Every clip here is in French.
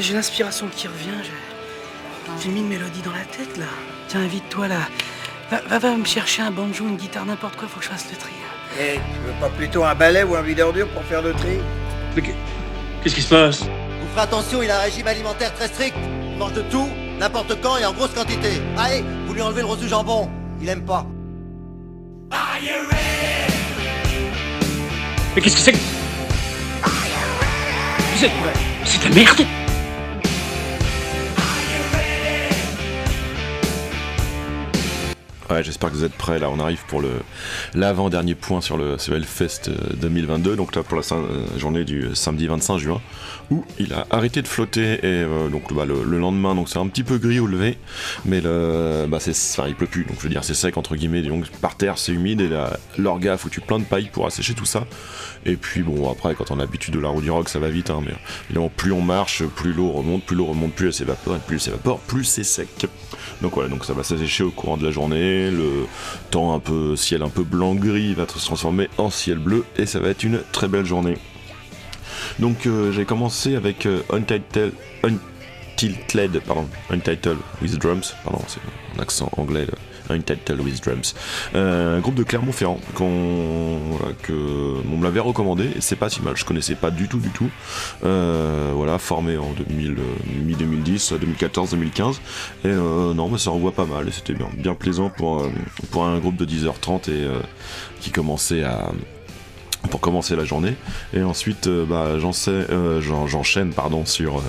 J'ai l'inspiration qui revient. J'ai mis une mélodie dans la tête là. Tiens, invite-toi là. Va, va, me chercher un banjo, une guitare, n'importe quoi, faut que je fasse le tri. Eh, tu veux pas plutôt un balai ou un videur dur pour faire le tri? Mais qu'est-ce qui se passe? Vous ferez attention, il a un régime alimentaire très strict. Il mange de tout, n'importe quand et en grosse quantité. Allez, vous lui enlevez le rose du jambon. Il aime pas. Mais qu'est-ce que c'est que... C'est... C'est de la merde Ouais, j'espère que vous êtes prêts. Là, on arrive pour l'avant-dernier point sur le CEL Fest 2022. Donc là, pour la journée du samedi 25 juin, où il a arrêté de flotter et euh, donc bah, le, lendemain, donc c'est un petit peu gris au lever, mais le, bah c'est, enfin, il pleut plus. Donc je veux dire, c'est sec entre guillemets. Donc par terre, c'est humide et l'orga a foutu plein de paille pour assécher tout ça. Et puis bon, après, quand on a l'habitude de la roue du rock, ça va vite. Hein, mais évidemment, plus on marche, plus l'eau remonte, plus l'eau remonte, plus elle s'évapore, et plus elle s'évapore, plus c'est sec. Donc voilà, donc ça va s'assécher au courant de la journée. Le temps un peu ciel un peu blanc gris va se transformer en ciel bleu et ça va être une très belle journée. Donc euh, j'ai commencé avec euh, Untitled, Untitled, pardon, Untitled with Drums, pardon, c'est un accent anglais. Untitled with Drums. Euh, un groupe de Clermont-Ferrand qu'on que on me l'avait recommandé c'est pas si mal. Je connaissais pas du tout du tout. voilà, formé en 2000, mi 2010, 2014, 2015 et non, mais ça envoie pas mal et c'était bien, bien plaisant pour pour un groupe de 10h30 et qui commençait à pour commencer la journée. Et ensuite, euh, bah, euh, j'enchaîne pardon sur euh,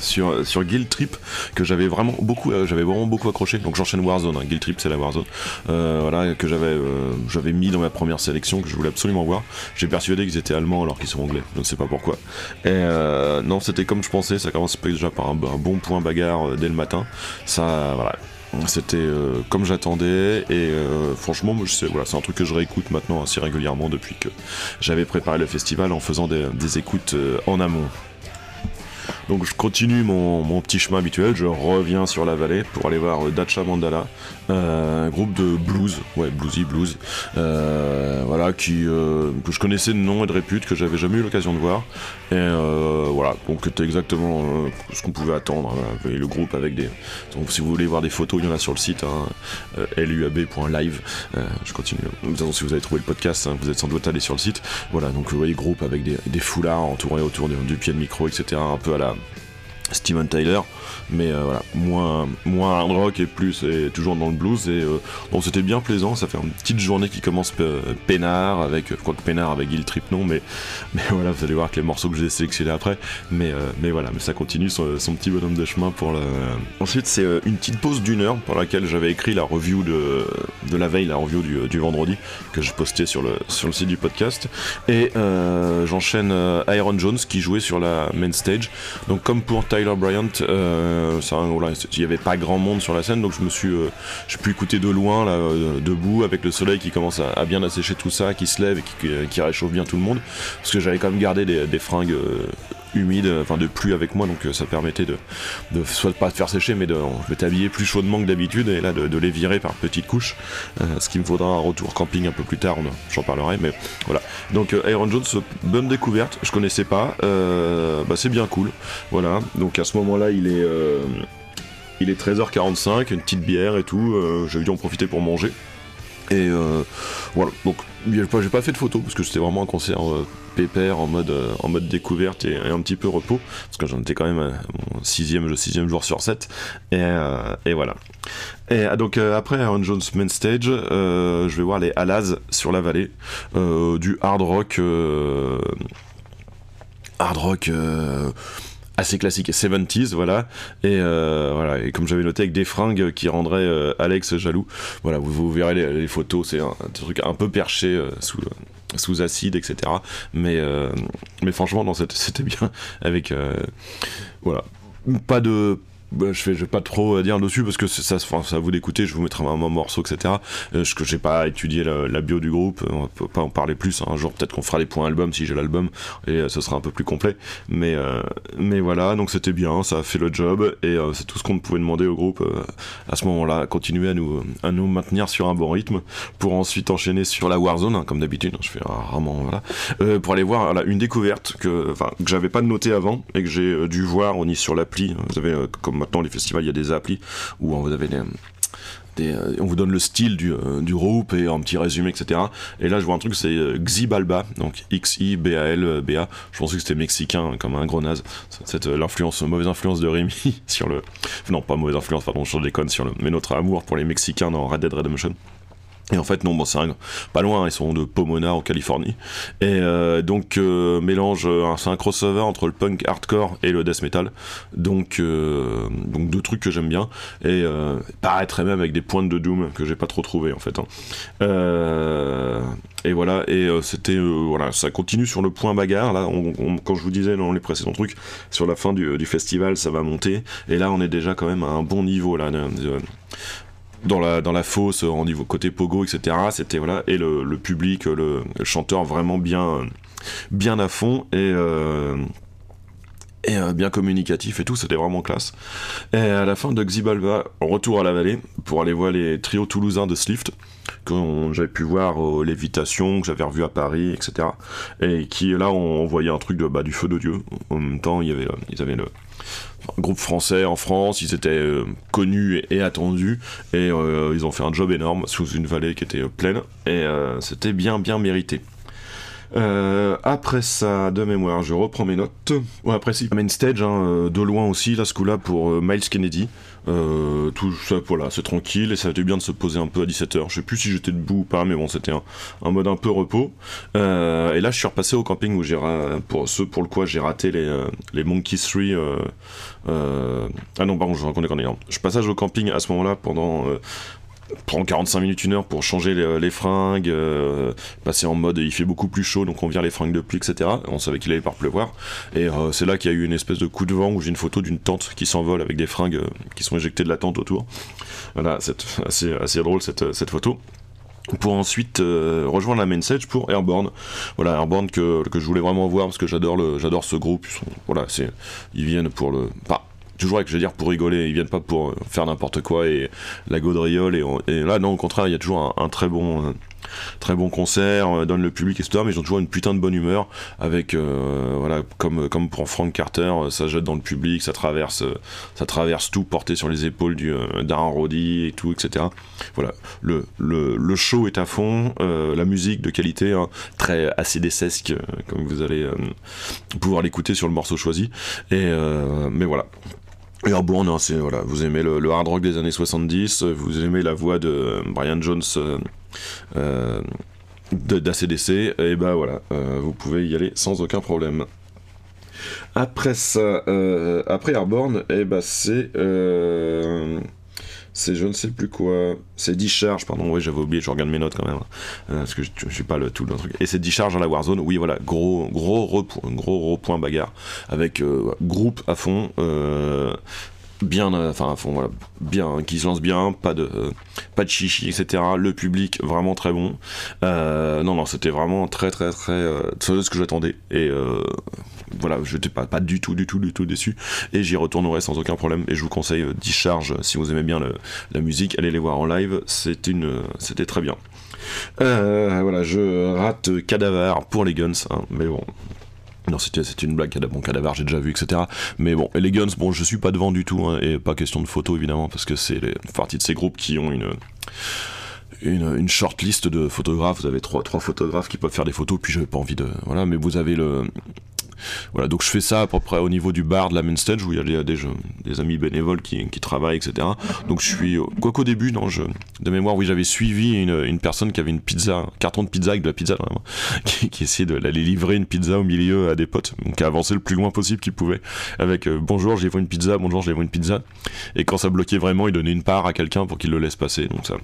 sur, sur Guild Trip que j'avais vraiment beaucoup j'avais vraiment beaucoup accroché. Donc j'enchaîne Warzone hein. Guild Trip c'est la Warzone. Voilà que j'avais j'avais mis dans ma première sélection que je voulais absolument voir. J'ai persuadé qu'ils étaient allemands alors qu'ils sont anglais. Je ne sais pas pourquoi. Et non c'était comme je pensais. Ça commence déjà par un, bon point bagarre dès le matin. Ça voilà. C'était euh, comme j'attendais. Et euh, franchement, c'est voilà, un truc que je réécoute maintenant assez régulièrement depuis que j'avais préparé le festival en faisant des, écoutes euh, en amont. Donc je continue mon, petit chemin habituel, je reviens sur la vallée pour aller voir Dacha Mandala, un groupe de blues, ouais bluesy blues, voilà qui que je connaissais de nom et de répute que j'avais jamais eu l'occasion de voir et euh, voilà, donc c'était exactement euh, ce qu'on pouvait attendre. le groupe avec des. Si vous voulez voir des photos, il y en a sur le site, hein, euh, luab.live. je continue. De toute façon, si vous avez trouvé le podcast, hein, vous êtes sans doute allé sur le site. Voilà, donc vous voyez groupe avec des, des foulards entourés autour du pied de micro, etc. Un peu à la Steven Tyler, mais euh, voilà, moins, moins hard rock et plus, et toujours dans le blues. Et euh, bon, c'était bien plaisant. Ça fait une petite journée qui commence euh, peinard, avec, quoi que peinard avec il Trip, non, mais, mais voilà, vous allez voir que les morceaux que j'ai sélectionnés après. Mais, mais voilà, mais ça continue son, petit bonhomme de chemin pour le. Ensuite, c'est une petite pause d'une heure pour laquelle j'avais écrit la review de, la veille, la review du, vendredi, que je postais sur le, sur le site du podcast. Et j'enchaîne Iron Jones qui jouait sur la main stage. Donc, comme pour Tyler Bryant, euh, il n'y avait pas grand monde sur la scène, donc je me suis, euh, j'ai pu écouter de loin, là, euh, debout, avec le soleil qui commence à, bien assécher tout ça, qui se lève et qui, réchauffe bien tout le monde, parce que j'avais quand même gardé des, fringues humide, enfin de pluie avec moi, donc ça permettait de, de soit de pas te faire sécher, mais de, je t'habiller plus chaudement que d'habitude, et là de, les virer par petites couches, ce qui me faudra un retour camping un peu plus tard, j'en parlerai, mais voilà. Donc Iron Jones, bonne découverte, je connaissais pas, bah, c'est bien cool, voilà. Donc à ce moment-là, il est il est 13h45, une petite bière et tout, j'ai dû en profiter pour manger. Et voilà, donc j'ai pas, fait de photos parce que c'était vraiment un concert pépère en mode, euh, en mode découverte et, un petit peu repos, parce que j'en étais quand même à mon sixième, sixième jour sur 7, et, euh, voilà. Et ah, donc euh, après Aaron Jones Main Stage, je vais voir les Alaz sur la vallée, du hard rock, hard rock assez classique 70s voilà et voilà et comme j'avais noté avec des fringues qui rendraient Alex jaloux voilà vous, vous verrez les, photos c'est un, truc un peu perché sous sous acide, etc. Mais, euh, mais franchement, non, c'était bien. Avec. Euh, voilà. Pas de bah, je fais, vais pas trop dire dessus parce que ça, ça, vous d'écouter. Je vous mettrai un, morceau, etc. Euh, je que j'ai pas étudié la, bio du groupe, on peut pas en parler plus. Un jour, peut-être qu'on fera les points album si j'ai l'album et ce sera un peu plus complet. Mais, mais voilà, donc c'était bien, ça a fait le job et c'est tout ce qu'on pouvait demander au groupe à ce moment-là. Continuer à nous, à nous maintenir sur un bon rythme pour ensuite enchaîner sur la Warzone, hein, comme d'habitude. Je fais rarement, voilà, pour aller voir une découverte que, que j'avais pas noté avant et que j'ai dû voir on y sur l'appli. Vous avez, euh, comme maintenant les festivals, il y a des applis où euh, on vous donne le style du, euh, du, groupe et un petit résumé, etc. Et là, je vois un truc, c'est Xibalba, donc X-I-B-A-L-B-A. Je pensais que c'était mexicain, comme un gros naze. C'est l'influence, mauvaise influence de Rémi sur le. Non, pas mauvaise influence, pardon, je déconne sur le. Mais notre amour pour les Mexicains dans Red Dead Redemption. Et en fait, non, bon, c'est pas loin, ils sont de Pomona en Californie. Et euh, donc, euh, mélange, euh, c'est un crossover entre le punk hardcore et le death metal. Donc, donc deux trucs que j'aime bien. Et paraîtrait même avec des pointes de doom que j'ai pas trop trouvé en fait. Hein. et voilà, et c'était, voilà, ça continue sur le point bagarre. Là, quand je vous disais dans les précédents trucs, sur la fin du, festival, ça va monter. Et là, on est déjà quand même à un bon niveau là. Dans la, dans la fosse, en niveau côté pogo, etc. C'était voilà, et le, le public, le, chanteur vraiment bien, bien à fond et euh, et euh, bien communicatif et tout, c'était vraiment classe. Et à la fin de Xibalba, retour à la vallée pour aller voir les trios toulousains de Slift que j'avais pu voir aux Lévitation, que j'avais revu à Paris, etc. Et qui là on voyait un truc de bah, du feu de Dieu. En même temps, il y avait, ils avaient le groupe français en France, ils étaient euh, connus et, attendus, et euh, ils ont fait un job énorme sous une vallée qui était euh, pleine, et c'était bien bien mérité. après ça, de mémoire, je reprends mes notes. Après, si, main stage, hein, de loin aussi, là, ce coup-là, pour Miles Kennedy. Euh, tout ça, voilà, c'est tranquille et ça a été bien de se poser un peu à 17h. Je sais plus si j'étais debout ou pas, mais bon, c'était un, mode un peu repos. Euh, et là, je suis repassé au camping où j'ai, pour ceux pour le quoi j'ai raté les, euh, les Monkey 3. ah non, pardon, je raconte des Je passage au camping à ce moment-là pendant prend 45 minutes, une heure pour changer les, fringues, euh, passer en mode il fait beaucoup plus chaud donc on vire les fringues de pluie, etc. On savait qu'il allait par pleuvoir. Et euh, c'est là qu'il y a eu une espèce de coup de vent où j'ai une photo d'une tente qui s'envole avec des fringues euh, qui sont éjectées de la tente autour. Voilà, c'est assez, assez drôle cette, photo pour ensuite rejoindre la main stage pour Airborne. Voilà, Airborne que, que je voulais vraiment voir parce que j'adore j'adore ce groupe. Voilà, ils viennent pour le pas toujours avec, je veux dire, pour rigoler. Ils viennent pas pour euh, faire n'importe quoi et la gaudriole. Et, là, non, au contraire, il y a toujours un, très bon. Euh, très bon concert, euh, donne le public, etc. Mais ils ont toujours une putain de bonne humeur, avec, voilà, comme, comme pour Frank Carter, ça jette dans le public, ça traverse, ça traverse tout, porté sur les épaules du d'Aaron Roddy et tout, etc. Voilà, le, le, le show est à fond, la musique de qualité, hein, très acédécesque, comme vous allez pouvoir l'écouter sur le morceau choisi. Et mais voilà, Airborne, hein, c'est voilà, vous aimez le, hard rock des années 70, vous aimez la voix de Brian Jones euh, euh d'ACDC, et ben voilà, euh, vous pouvez y aller sans aucun problème. Après ça, euh, après Airborne, et ben c'est c'est je ne sais plus quoi, c'est Discharge, pardon, oui j'avais oublié, je regarde mes notes quand même, euh, parce que je, je, suis pas le tout le truc. Et c'est Discharge dans la Warzone, oui voilà, gros gros gros, gros, point bagarre, avec euh, groupe à fond, euh, bien, enfin à fond, voilà, bien, qui se lance bien, pas de, pas de chichi, etc. Le public vraiment très bon. non non, c'était vraiment très très très, c'est ce que j'attendais et voilà, je n'étais pas, pas du tout, du tout, du tout déçu. Et j'y retournerai sans aucun problème. Et je vous conseille euh, Discharge si vous aimez bien la musique, allez les voir en live. C'est une, c'était très bien. Euh, voilà, je rate Cadaver pour les Guns, hein, mais bon. Non, c'était une blague, bon, Cadaver, j'ai déjà vu, etc. Mais bon, et les Guns, bon, je suis pas devant du tout, hein, et pas question de photo évidemment, parce que c'est partie de ces groupes qui ont une une, une short list de photographes. Vous avez trois, trois photographes qui peuvent faire des photos, puis j'avais pas envie de. Voilà, mais vous avez le, voilà, donc je fais ça à peu près au niveau du bar de la main stage où il y a des, des amis bénévoles qui, qui, travaillent, etc. Donc je suis, quoi qu'au début, non, je, de mémoire, oui, j'avais suivi une, une, personne qui avait une pizza, un carton de pizza avec de la pizza, vraiment, qui, qui essayait d'aller livrer une pizza au milieu à des potes, donc qui a avancé le plus loin possible qu'il pouvait, avec euh, bonjour, j'ai une pizza, bonjour, j'ai une pizza, et quand ça bloquait vraiment, il donnait une part à quelqu'un pour qu'il le laisse passer, donc ça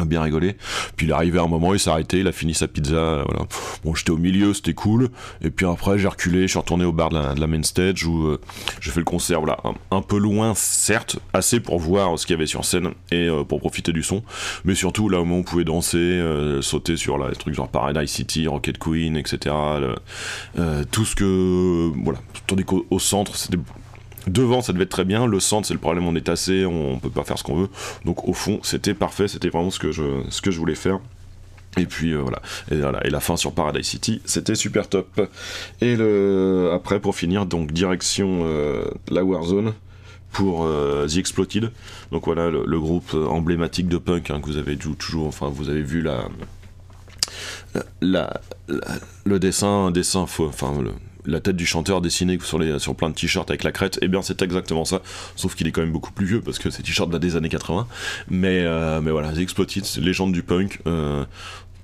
bien rigolé. Puis il est arrivé à un moment, il s'est arrêté, il a fini sa pizza. Voilà. Bon, j'étais au milieu, c'était cool. Et puis après, j'ai reculé, je suis retourné au bar de la, main stage où euh, j'ai fait le concert. Voilà, un, peu loin, certes, assez pour voir ce qu'il y avait sur scène et euh, pour profiter du son. Mais surtout là où on pouvait danser, euh, sauter sur là, les trucs genre Paradise City, Rocket Queen, etc. tout ce que. Voilà. Tandis qu'au centre, c'était Devant, ça devait être très bien. Le centre, c'est le problème, on est assez, on, peut pas faire ce qu'on veut. Donc au fond, c'était parfait. C'était vraiment ce que je, voulais faire. Et puis euh, voilà. Et la fin sur Paradise City, c'était super top. Et le après, pour finir, donc direction euh, la Warzone pour euh, The Exploited. Donc voilà, le, groupe emblématique de punk hein, que vous avez toujours, enfin vous avez vu la, la, le dessin, dessin, enfin la tête du chanteur dessinée sur, les, sur plein de t-shirts avec la crête, et eh bien c'est exactement ça, sauf qu'il est quand même beaucoup plus vieux parce que c'est t-shirt des années 80. Mais, euh, mais voilà, The Exploited, légende du punk. Euh,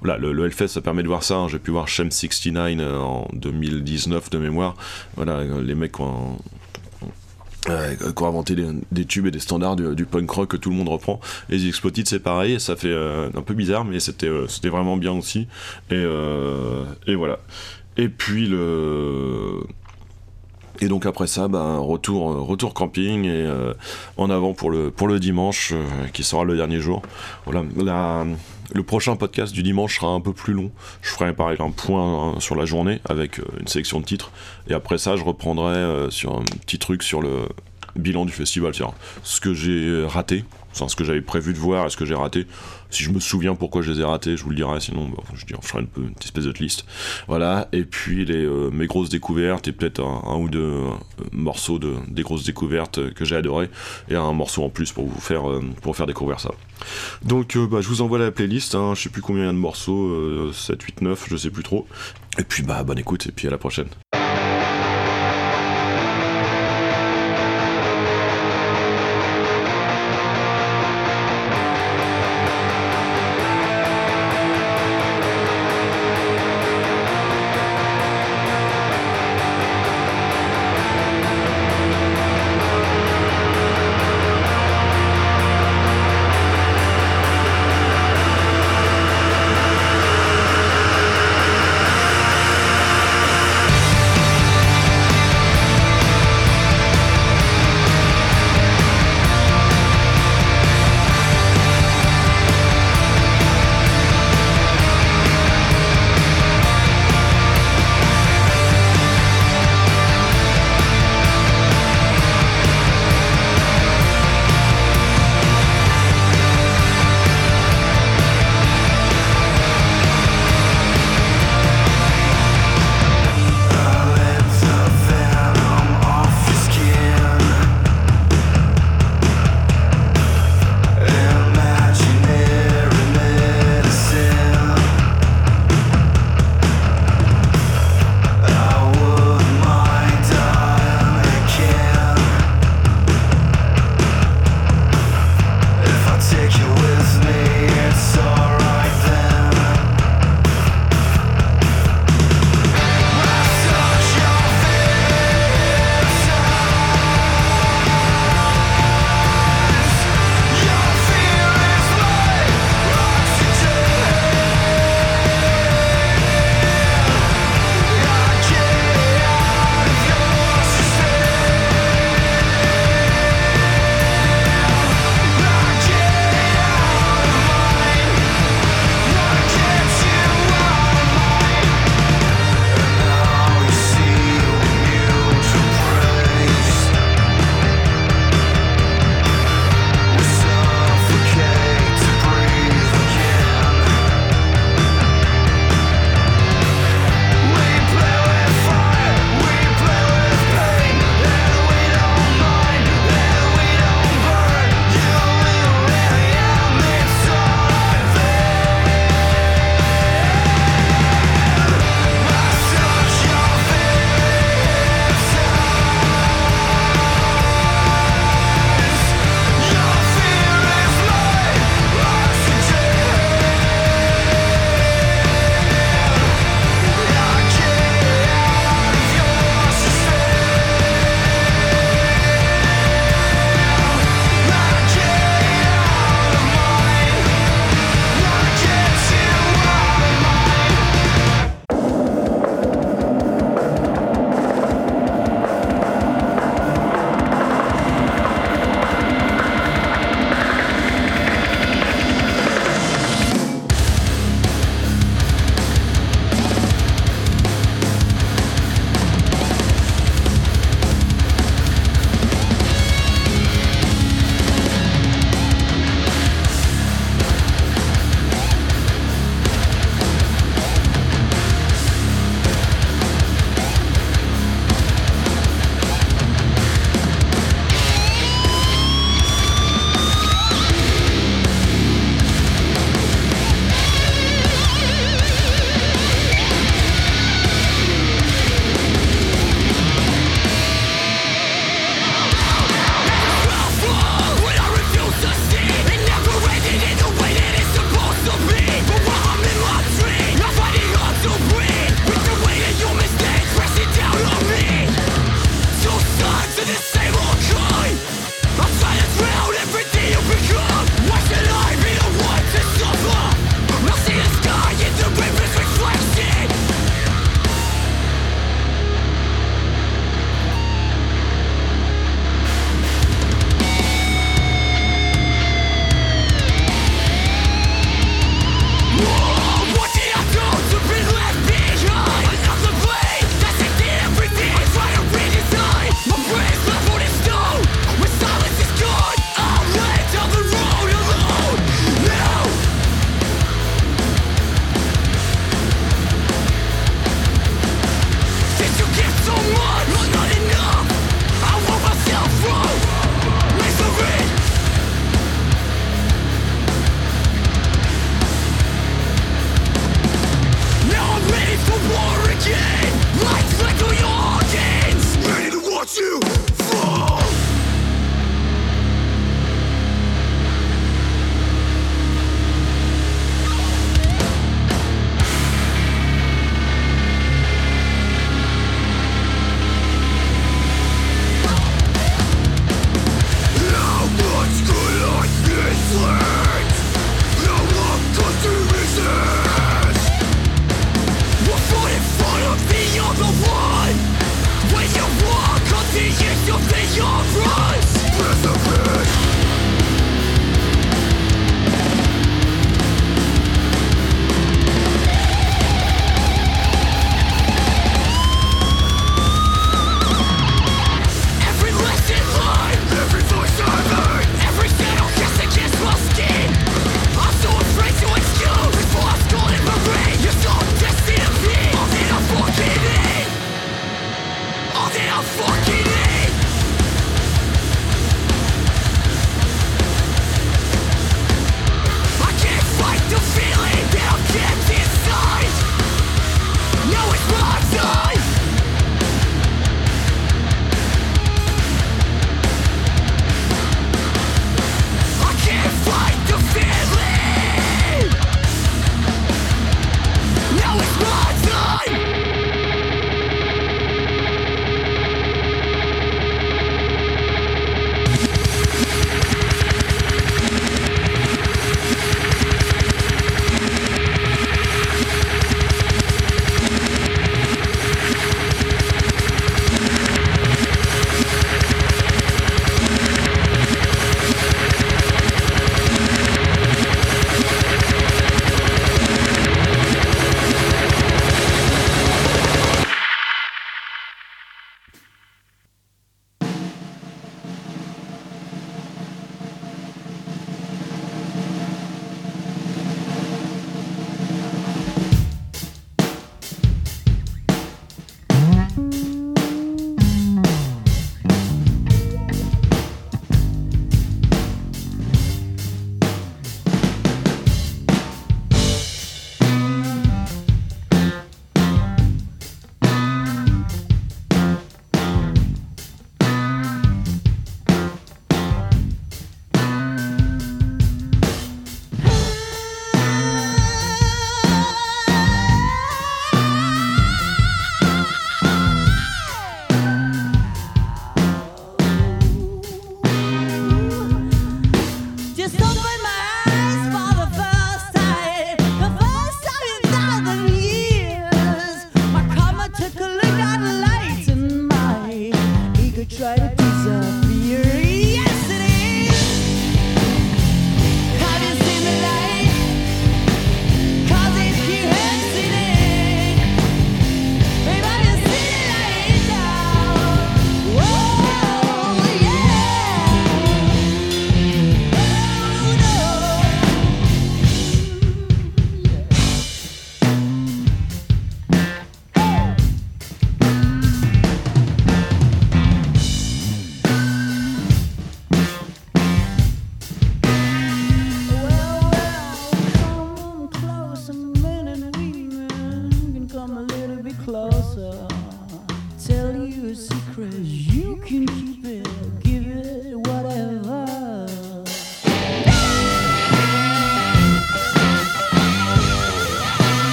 voilà, le, le, Hellfest ça permet de voir ça. Hein. J'ai pu voir Shem 69 euh, en 2019 de mémoire. Voilà, les mecs qui ont, inventé des, tubes et des standards du, punk rock que tout le monde reprend. Et Exploited c'est pareil, ça fait un peu bizarre, mais c'était c'était vraiment bien aussi. Et, et voilà. Et puis le. Et donc après ça, ben, retour, retour camping et euh, en avant pour le, pour le dimanche, euh, qui sera le dernier jour. Voilà, le prochain podcast du dimanche sera un peu plus long. Je ferai pareil un point hein, sur la journée avec euh, une sélection de titres. Et après ça, je reprendrai sur un petit truc sur le bilan du festival, ce que j'ai raté, enfin, ce que j'avais prévu de voir et ce que j'ai raté. Si je me souviens pourquoi je les ai ratés, je vous le dirai, sinon bah, je, je ferai une, espèce de liste. Voilà, et puis euh, mes grosses découvertes et peut-être un, ou deux euh, morceaux de, des grosses découvertes que j'ai adoré et un morceau en plus pour vous faire, euh, découvrir ça. Donc bah, je vous envoie la playlist, hein, je sais plus combien il y a de morceaux, 7, 8, 9, je sais plus trop. Et puis bah bonne écoute et puis à la prochaine.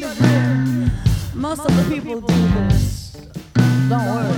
Most of the people do this. Don't worry.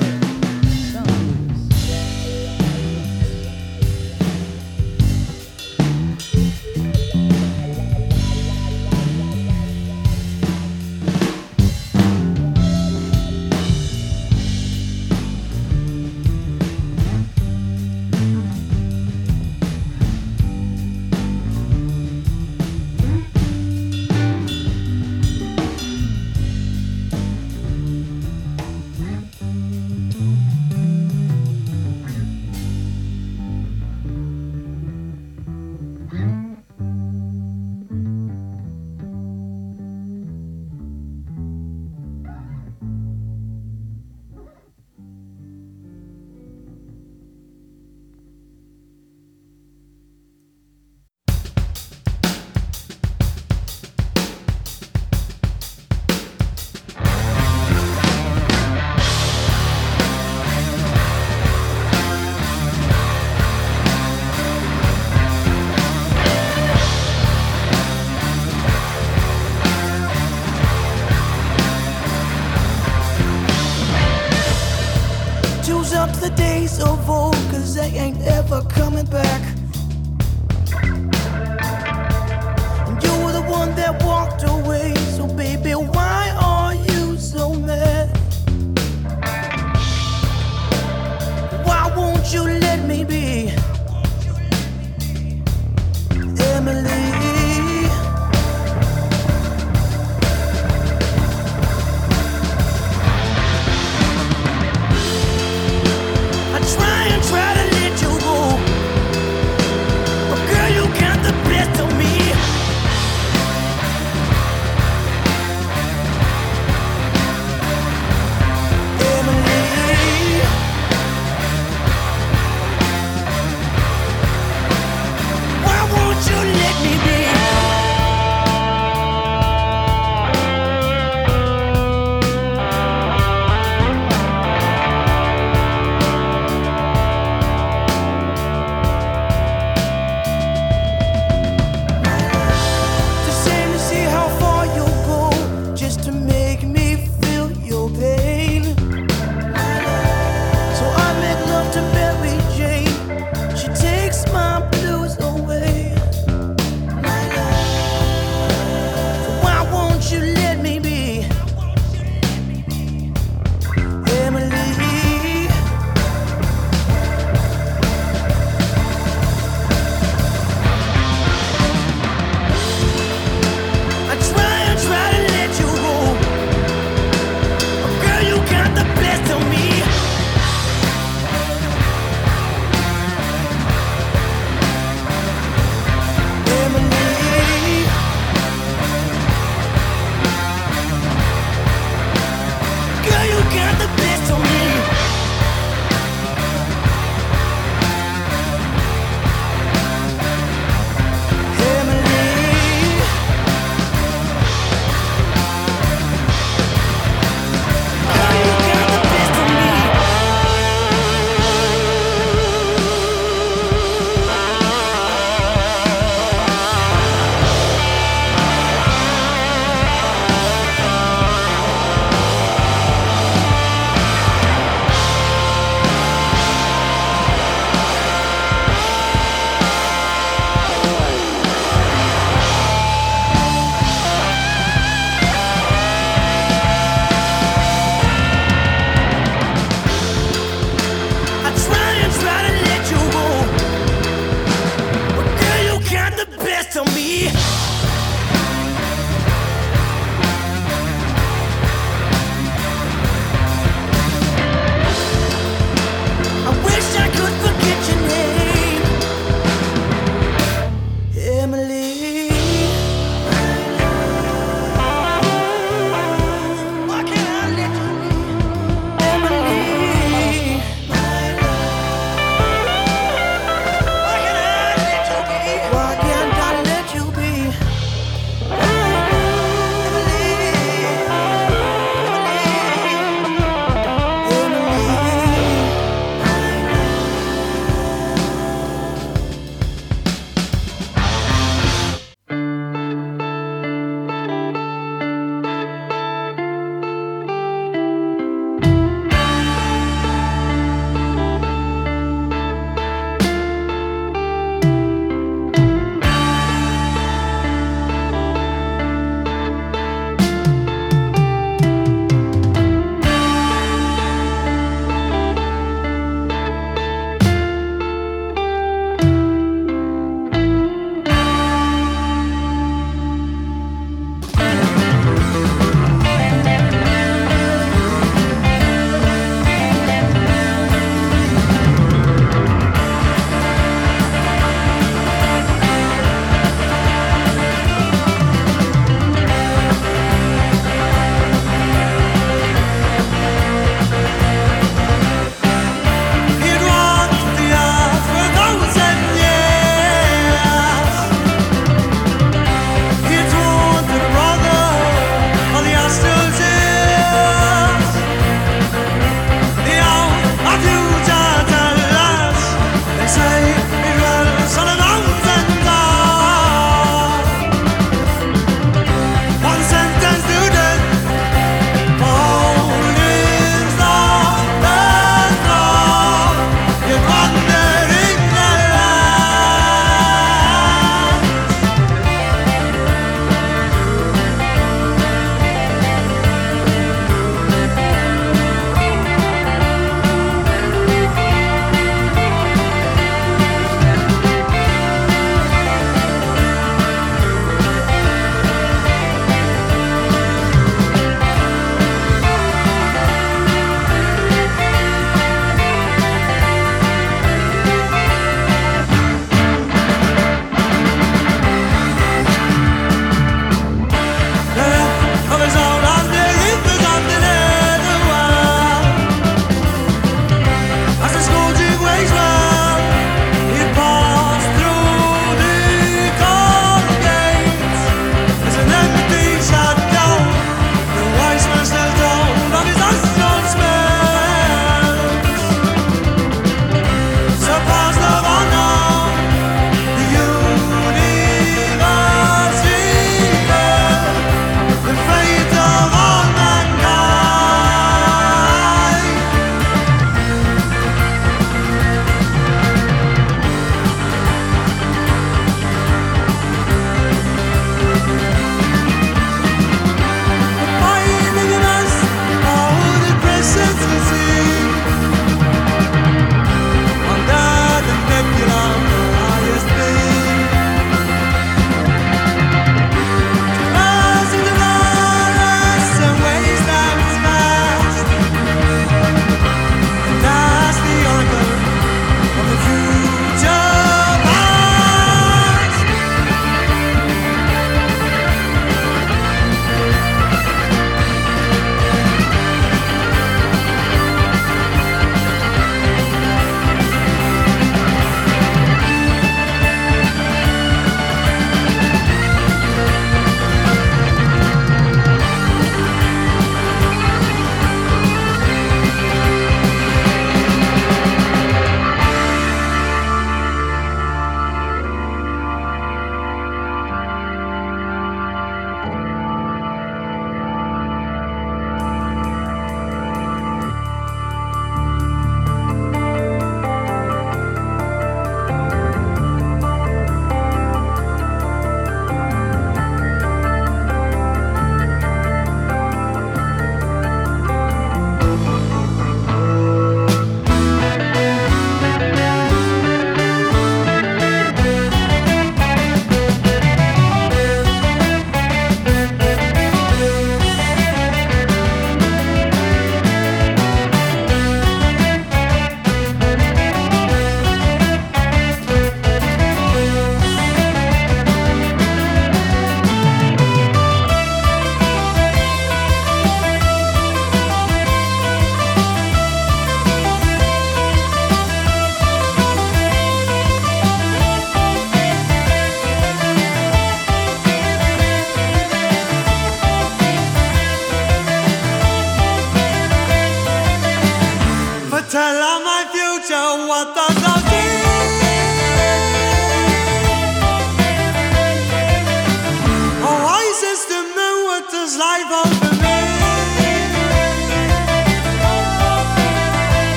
the days of old, cause they ain't ever coming back. Yeah.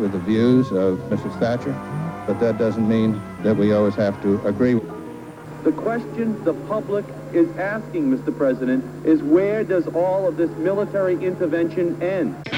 With the views of Mrs. Thatcher, but that doesn't mean that we always have to agree. The question the public is asking, Mr. President, is where does all of this military intervention end?